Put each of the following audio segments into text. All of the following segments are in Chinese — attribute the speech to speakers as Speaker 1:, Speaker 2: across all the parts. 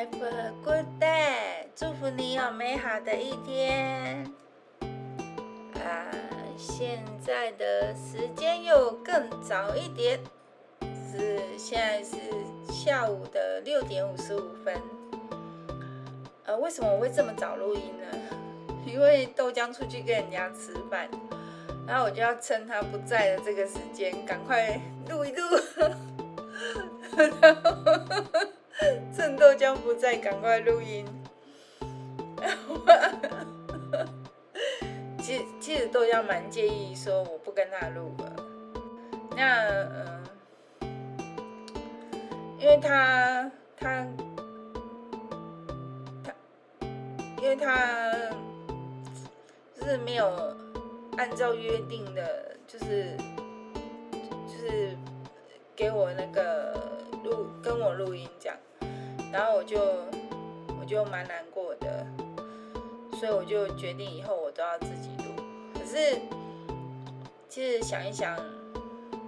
Speaker 1: Have a good day，祝福你有美好的一天。啊，现在的时间又更早一点，是现在是下午的六点五十五分。呃，为什么我会这么早录音呢？因为豆浆出去跟人家吃饭，然后我就要趁他不在的这个时间，赶快录一录。然 后趁豆浆不在，赶快录音。其实其实豆浆蛮介意说我不跟他录了。那嗯、呃，因为他他他，因为他就是没有按照约定的，就是就是给我那个。录跟我录音讲，然后我就我就蛮难过的，所以我就决定以后我都要自己录。可是其实想一想，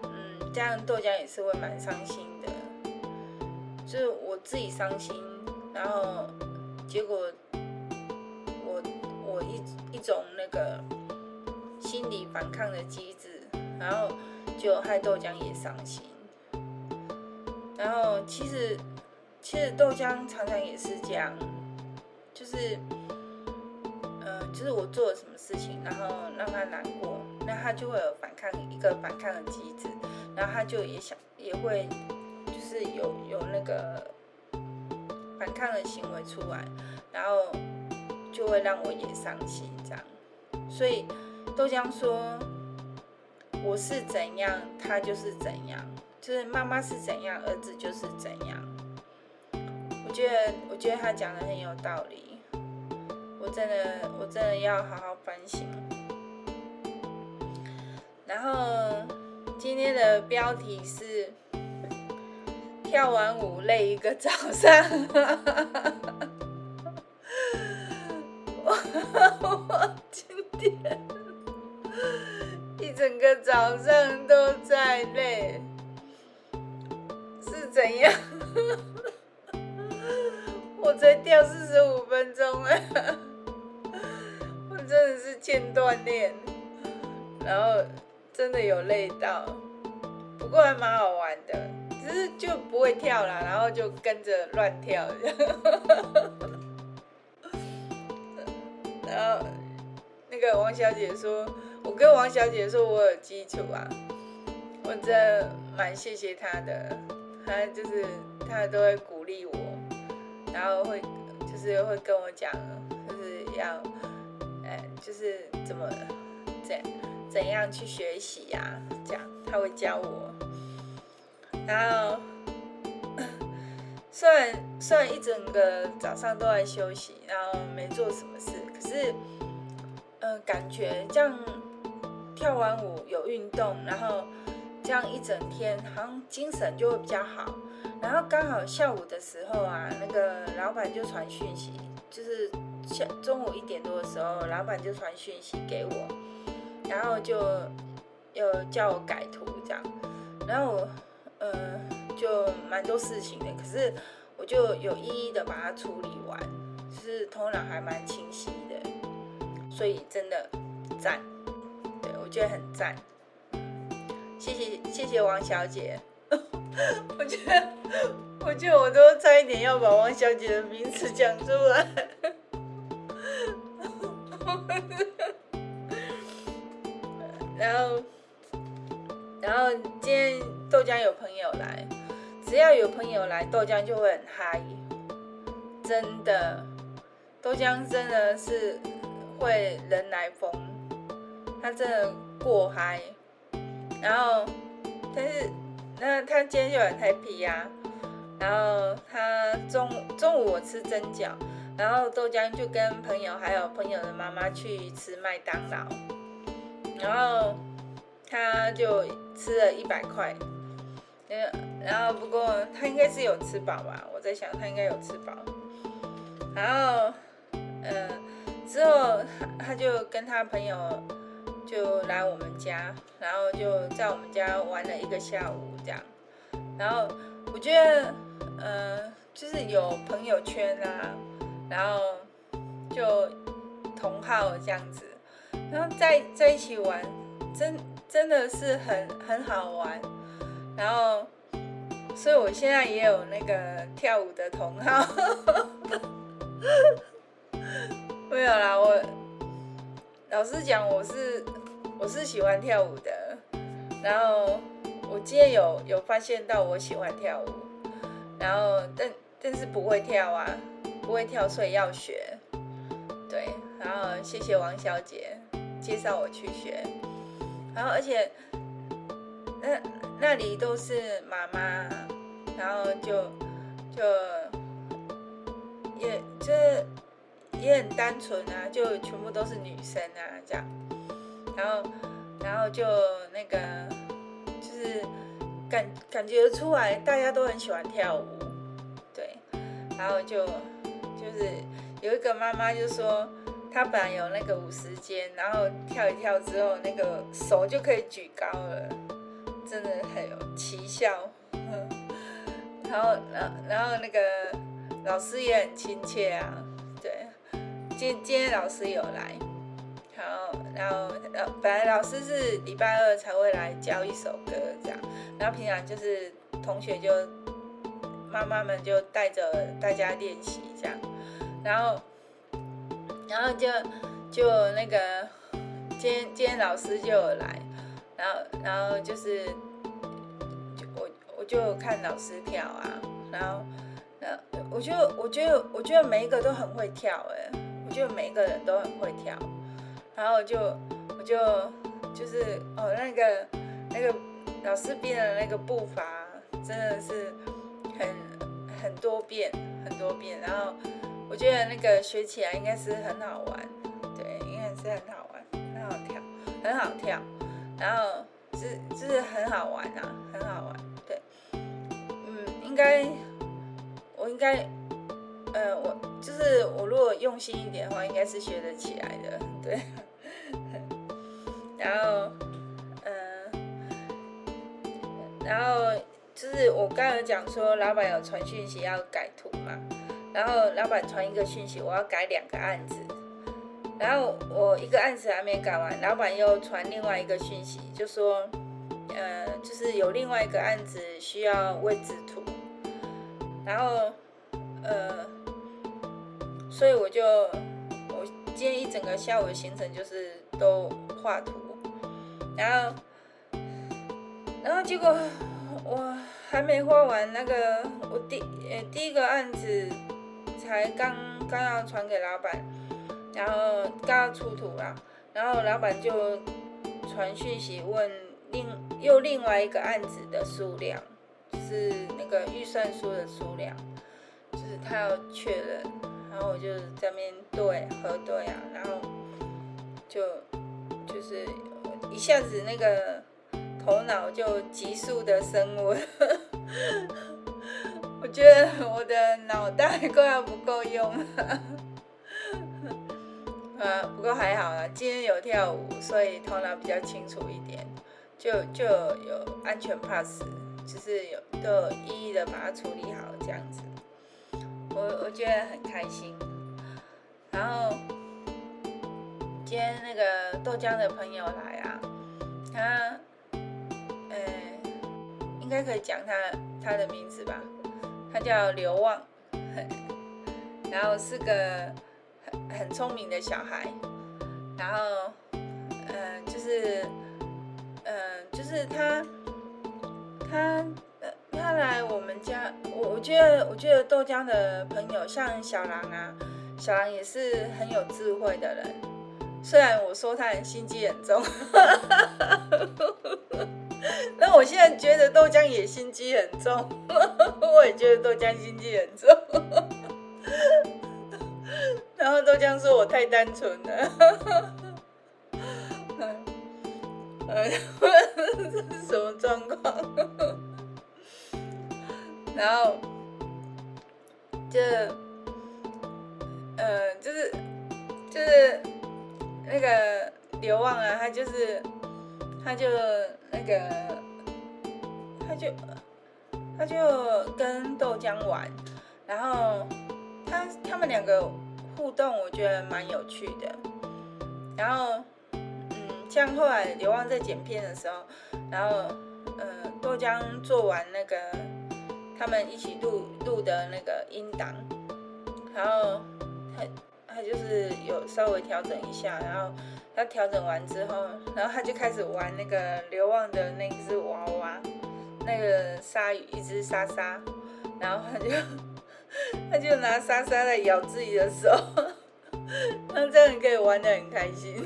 Speaker 1: 嗯，这样豆浆也是会蛮伤心的，就是我自己伤心，然后结果我我一一种那个心理反抗的机制，然后就害豆浆也伤心。然后其实，其实豆浆常常也是这样，就是，就是我做了什么事情，然后让他难过，那他就会有反抗一个反抗的机制，然后他就也想也会，就是有有那个反抗的行为出来，然后就会让我也伤心这样。所以豆浆说，我是怎样，他就是怎样。就是妈妈是怎样，儿子就是怎样。我觉得，我觉得他讲的很有道理。我真的，我真的要好好反省。然后今天的标题是跳完舞累一个早上。我今天一整个早上都在累。是怎样？我才跳四十五分钟啊！我真的是欠锻炼，然后真的有累到，不过还蛮好玩的，只是就不会跳了，然后就跟着乱跳。然后那个王小姐说：“我跟王小姐说我有基础啊，我真的蛮谢谢她的。”她就是她都会鼓励我，然后会就是会跟我讲，就是要，哎，就是怎么怎怎样去学习呀？这样他会教我。然后 虽然虽然一整个早上都在休息，然后没做什么事，可是呃，感觉这样跳完舞有运动，然后。这样一整天好像精神就会比较好，然后刚好下午的时候啊，那个老板就传讯息，就是下中午一点多的时候，老板就传讯息给我，然后就又叫我改图这样，然后我呃就蛮多事情的，可是我就有一一的把它处理完，就是头脑还蛮清晰的，所以真的赞，对，我觉得很赞。谢谢谢谢王小姐，我觉得我觉得我都差一点要把王小姐的名字讲出来，然后然后今天豆浆有朋友来，只要有朋友来，豆浆就会很嗨，真的，豆浆真的是会人来疯，他真的过嗨。然后，但是，那他今天就很 happy 呀。然后他中中午我吃蒸饺，然后豆浆就跟朋友还有朋友的妈妈去吃麦当劳。然后他就吃了一百块，然后不过他应该是有吃饱吧？我在想他应该有吃饱。然后，嗯，之后他就跟他朋友。就来我们家，然后就在我们家玩了一个下午，然后我觉得，呃，就是有朋友圈啊，然后就同号这样子，然后在在一起玩，真真的是很很好玩。然后，所以我现在也有那个跳舞的同号。没有啦，我老实讲，我是我是喜欢跳舞的。然后我今天有有发现到我喜欢跳舞，然后但但是不会跳啊，不会跳，所以要学。对，然后谢谢王小姐介绍我去学，然后而且那那里都是妈妈，然后就就也就是也很单纯啊，就全部都是女生啊这样，然后然后就那个是感感觉出来大家都很喜欢跳舞，对，然后就就是。有一个妈妈就说，她本来有那个舞时间，然后跳一跳之后，那个手就可以举高了，真的很有奇效。然后，然然后那个老师也很亲切啊，对，今今天老师有来，然后然后本来老师是礼拜二才会来教一首歌这样，然后平常就是同学就妈妈们就带着大家练习这样。然后，然后就就那个，今天今天老师就有来，然后然后就是，我我就看老师跳啊，然后，然后我就我觉得我觉得每一个都很会跳哎，我觉得每一个人都很会跳，然后就我就就是哦那个那个老师编的那个步伐真的是很很多变很多变，然后。我觉得那个学起来应该是很好玩，对，应该是很好玩，很好跳，很好跳，然后是就是很好玩啊，很好玩，对，嗯，应该我应该，呃，我就是我如果用心一点的话，应该是学得起来的，对，然后，嗯、然后就是我刚才讲说，老板有传讯息要改图嘛。然后老板传一个讯息，我要改两个案子，然后我一个案子还没改完，老板又传另外一个讯息，就说，呃，就是有另外一个案子需要位置图，然后，呃，所以我就我今天一整个下午的行程就是都画图，然后，然后结果我还没画完那个我第呃第一个案子。才刚刚要传给老板，然后刚要出图啦，然后老板就传讯息问另又另外一个案子的数量，是那个预算书的数量，就是他要确认，后我就在那边对核对啊，然后就就是一下子那个头脑就急速的升温。我觉得我的脑袋快要不够用了，啊，不过还好啦，今天有跳舞，所以头脑比较清楚一点，就就有安全 pass，就是有都有一一的把它处理好这样子，我我觉得很开心。然后今天那个豆浆的朋友来啊，他，呃，应该可以讲他他的名字吧。他叫刘旺，然后是个很很聪明的小孩，然后，嗯、就是，嗯、就是他，他，呃，他来我们家，我我觉得，我觉得豆浆的朋友像小狼啊，小狼也是很有智慧的人，虽然我说他很心机很重。那我现在觉得豆浆也心机很重，我也觉得豆浆心机很重。然后豆浆说我太单纯了，这是什么状况？然后就呃，就是就是那个刘旺啊，他就是。他就那个，他就他就跟豆浆玩，然后他他们两个互动，我觉得蛮有趣的。然后，嗯，像后来刘旺在剪片的时候，然后，呃，豆浆做完那个他们一起录录的那个音档，然后他他就是有稍微调整一下，然后他调整完之后，然后他就开始玩那个刘旺的那只娃娃，那个鲨鱼，一只鲨鲨，然后他就 他就拿鲨鲨来咬自己的手。那这样可以玩得很开心。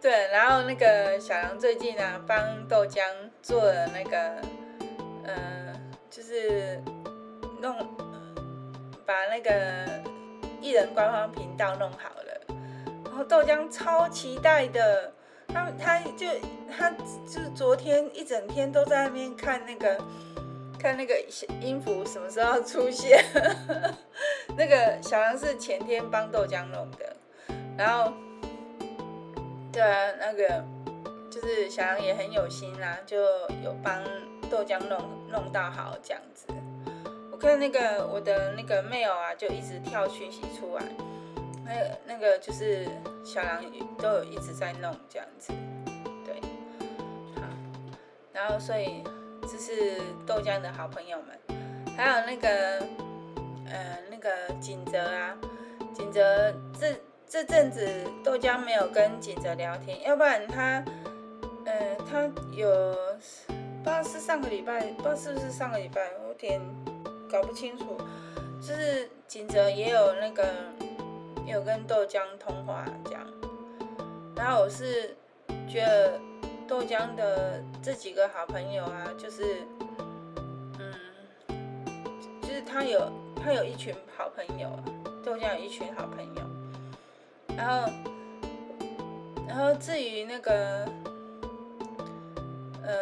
Speaker 1: 对，然后那个小杨最近啊，帮豆浆做了那个，呃，就是弄把那个艺人官方频道弄好了，然后豆浆超期待的，他他就他就是昨天一整天都在那边看那个。看那个音符什么时候出现？那个小杨是前天帮豆浆弄的，然后，对啊，那个就是小杨也很有心啦，就有帮豆浆弄弄到好这样子。我看那个我的那个 mail 啊，就一直跳讯息出来，那那个就是小杨都有一直在弄这样子，对，好，然后所以。这是豆浆的好朋友们，还有那个，呃，那个景泽啊，景泽这这阵子豆浆没有跟景泽聊天，要不然他，呃，他有不知道是上个礼拜，不知道是不是上个礼拜，我有点搞不清楚，就是景泽也有那个有跟豆浆通话这样，然后我是觉得。豆浆的这几个好朋友啊，就是，嗯，就是他有他有一群好朋友啊，豆浆有一群好朋友，然后，然后至于那个，呃，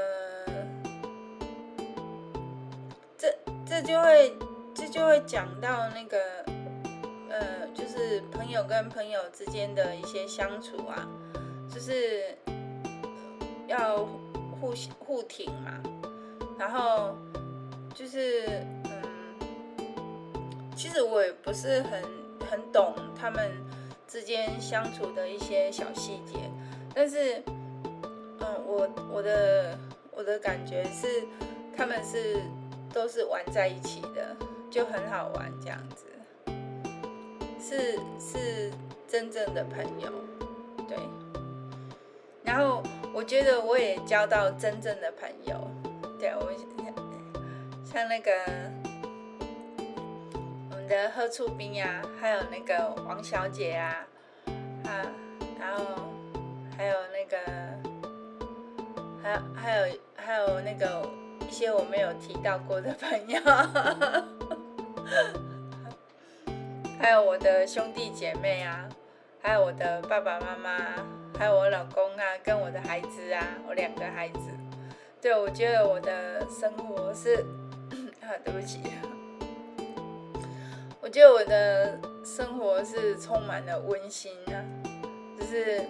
Speaker 1: 这这就会这就会讲到那个，呃，就是朋友跟朋友之间的一些相处啊，就是。要互互挺嘛，然后就是嗯，其实我也不是很很懂他们之间相处的一些小细节，但是嗯，我我的我的感觉是他们是都是玩在一起的，就很好玩这样子，是是真正的朋友，对，然后。我觉得我也交到真正的朋友，对，我像那个的贺处斌呀，还有那个王小姐啊，啊，然后还有那个，还有还有还有那个一些我没有提到过的朋友，还有我的兄弟姐妹啊，还有我的爸爸妈妈。还有我老公啊，跟我的孩子啊，我两个孩子，对，我觉得我的生活是，啊，对不起，我觉得我的生活是充满了温馨啊，就是，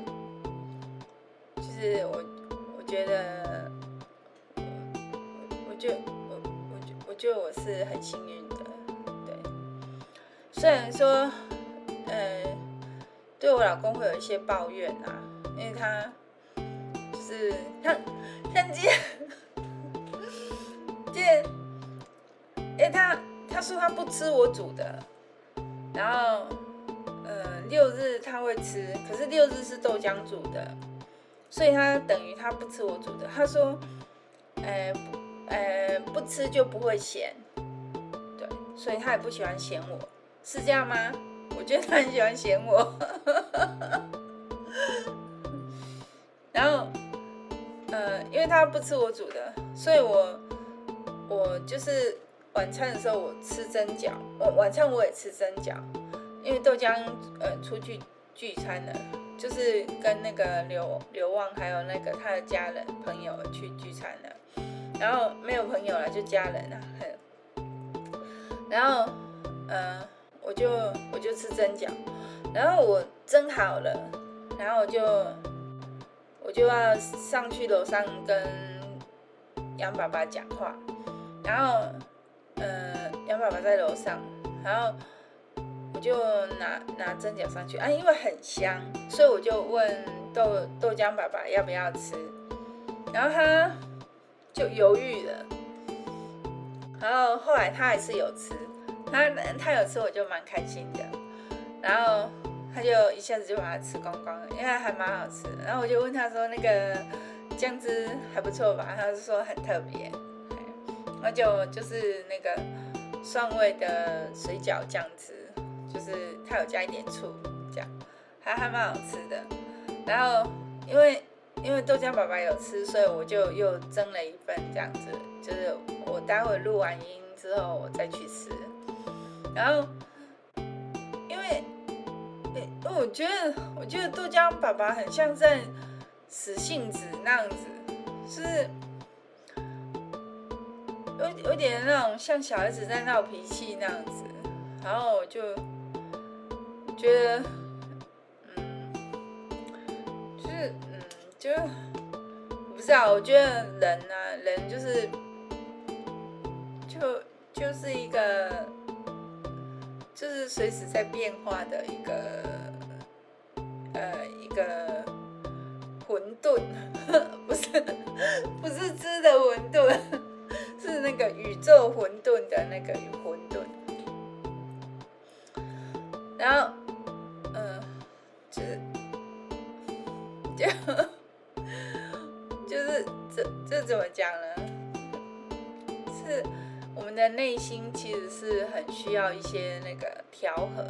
Speaker 1: 就是我，我觉得，我，我觉，我，我觉，我觉得我是很幸运的，对，虽然说，呃，对我老公会有一些抱怨啊。因为他就是他像今天，今天，因为他他说他不吃我煮的，然后呃六日他会吃，可是六日是豆浆煮的，所以他等于他不吃我煮的。他说，呃呃不吃就不会嫌，对，所以他也不喜欢嫌我，是这样吗？我觉得他很喜欢嫌我。然后，呃，因为他不吃我煮的，所以我我就是晚餐的时候我吃蒸饺，我晚餐我也吃蒸饺，因为豆浆呃出去聚餐了，就是跟那个刘刘旺还有那个他的家人朋友去聚餐了，然后没有朋友了就家人了，然后呃我就我就吃蒸饺，然后我蒸好了，然后我就。我就要上去楼上跟杨爸爸讲话，然后呃，杨爸爸在楼上，然后我就拿拿蒸饺上去啊，因为很香，所以我就问豆豆浆爸爸要不要吃，然后他就犹豫了，然后后来他还是有吃，他他有吃我就蛮开心的，然后他就一下子就把它吃光光了，因为还蛮好吃。的，然后我就问他说那个酱汁还不错吧，他就说很特别。就就是那个蒜味的水饺酱汁，就是它有加一点醋，这样还还蛮好吃的。然后因为因为豆浆爸爸有吃，所以我就又蒸了一份这样子，就是我待会录完音之后我再去吃。然后因为因为我觉得我觉得豆浆爸爸很像在使性子那样子，是。有有点那种像小孩子在闹脾气那样子，然后我就觉得，嗯，就是嗯，就不知道，我觉得人啊，人就是就就是一个，就是随时在变化的一个，呃，一个混沌，不是 不是吃的混沌。是那个宇宙混沌的那个混沌，然后，嗯，就是，就，就是这这怎么讲呢？是我们的内心其实是很需要一些那个调和，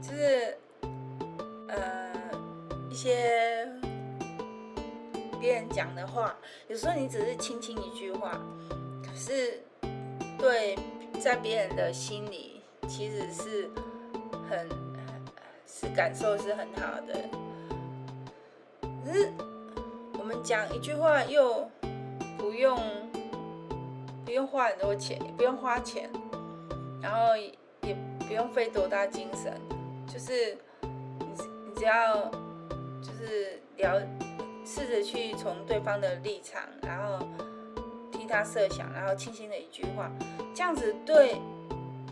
Speaker 1: 就是，呃，一些。别人讲的话，有时候你只是轻轻一句话，可是对在别人的心里其实是很是感受是很好的。可是我们讲一句话又不用不用花很多钱，也不用花钱，然后也不用费多大精神，就是你你只要就是聊。试着去从对方的立场，然后替他设想，然后轻轻的一句话，这样子对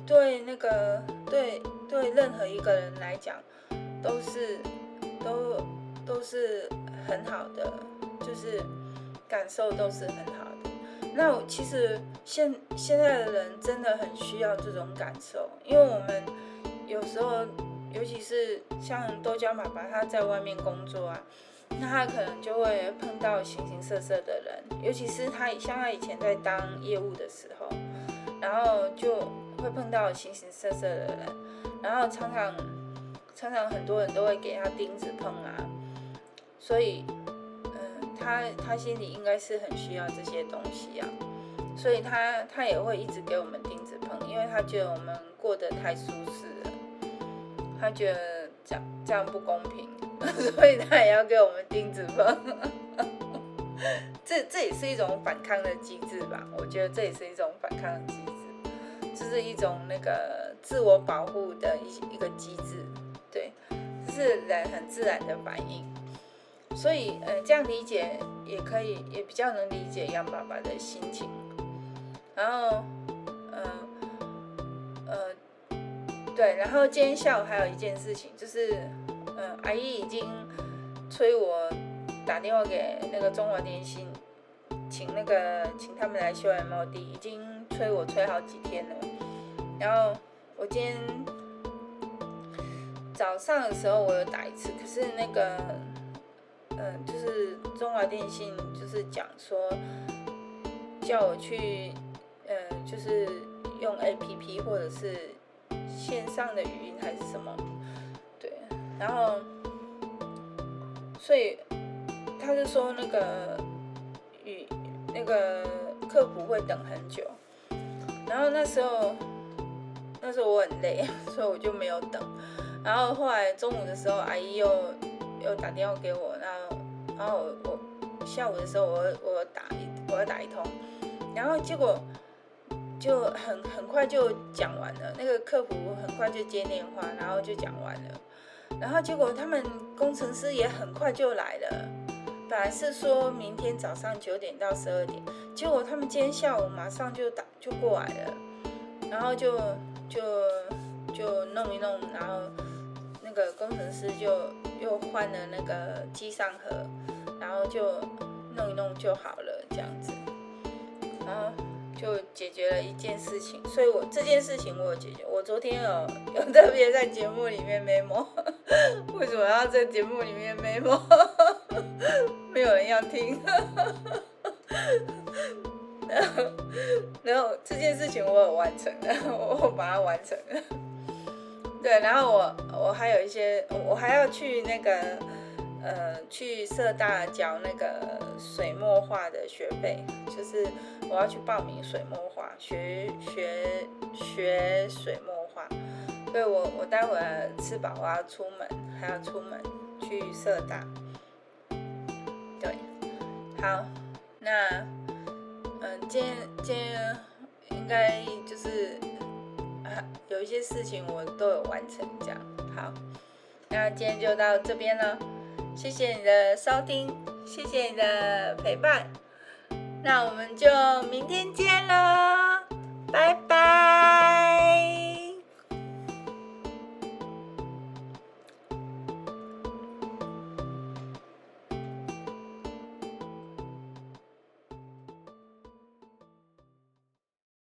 Speaker 1: 对那个对对任何一个人来讲都是都都是很好的，就是感受都是很好的。那其实现现在的人真的很需要这种感受，因为我们有时候，尤其是像豆浆爸爸他在外面工作啊。那他可能就会碰到形形色色的人，尤其是他像他以前在当业务的时候，然后就会碰到形形色色的人，然后常常常常很多人都会给他钉子碰啊，所以嗯，他他心里应该是很需要这些东西啊，所以他他也会一直给我们钉子碰，因为他觉得我们过得太舒适了，他觉得这样这样不公平。所以他也要给我们钉子碰，这这也是一种反抗的机制吧？我觉得这也是一种反抗的机制，这是一种那个自我保护的一一个机制，对，是人很自然的反应。所以，呃，这样理解也可以，也比较能理解杨爸爸的心情。然后，呃，呃，对，然后今天下午还有一件事情就是。嗯，阿姨已经催我打电话给那个中华电信，请那个请他们来修 MOD，已经催我催好几天了。然后我今天早上的时候我有打一次，可是那个嗯，就是中华电信就是讲说叫我去嗯，就是用 APP 或者是线上的语音还是什么。然后，所以他就说那个与那个客服会等很久。然后那时候，那时候我很累，所以我就没有等。然后后来中午的时候，阿姨又又打电话给我，然后然后我，我下午的时候我我打一我要打一通，然后结果就很很快就讲完了。那个客服很快就接电话，然后就讲完了。然后结果他们工程师也很快就来了，本来是说明天早上九点到十二点，结果他们今天下午马上就打就过来了，然后就就就弄一弄，然后那个工程师就又换了那个机上盒，然后就弄一弄就好了这样子，然后就解决了一件事情，所以我这件事情我有解决，我昨天有有特别在节目里面 memo，为什么要在节目里面 memo？没有人要听，然后，然后这件事情我有完成了，我把它完成了。对，然后我我还有一些，我还要去那个呃，去社大交那个水墨画的学费，就是我要去报名水墨画，学学学水墨画。所以我我待会吃饱我要出门，还要出门去社大。对，好，那，嗯，今天今天应该就是啊，有一些事情我都有完成，这样。好，那今天就到这边了，谢谢你的收听，谢谢你的陪伴，那我们就明天见喽拜拜。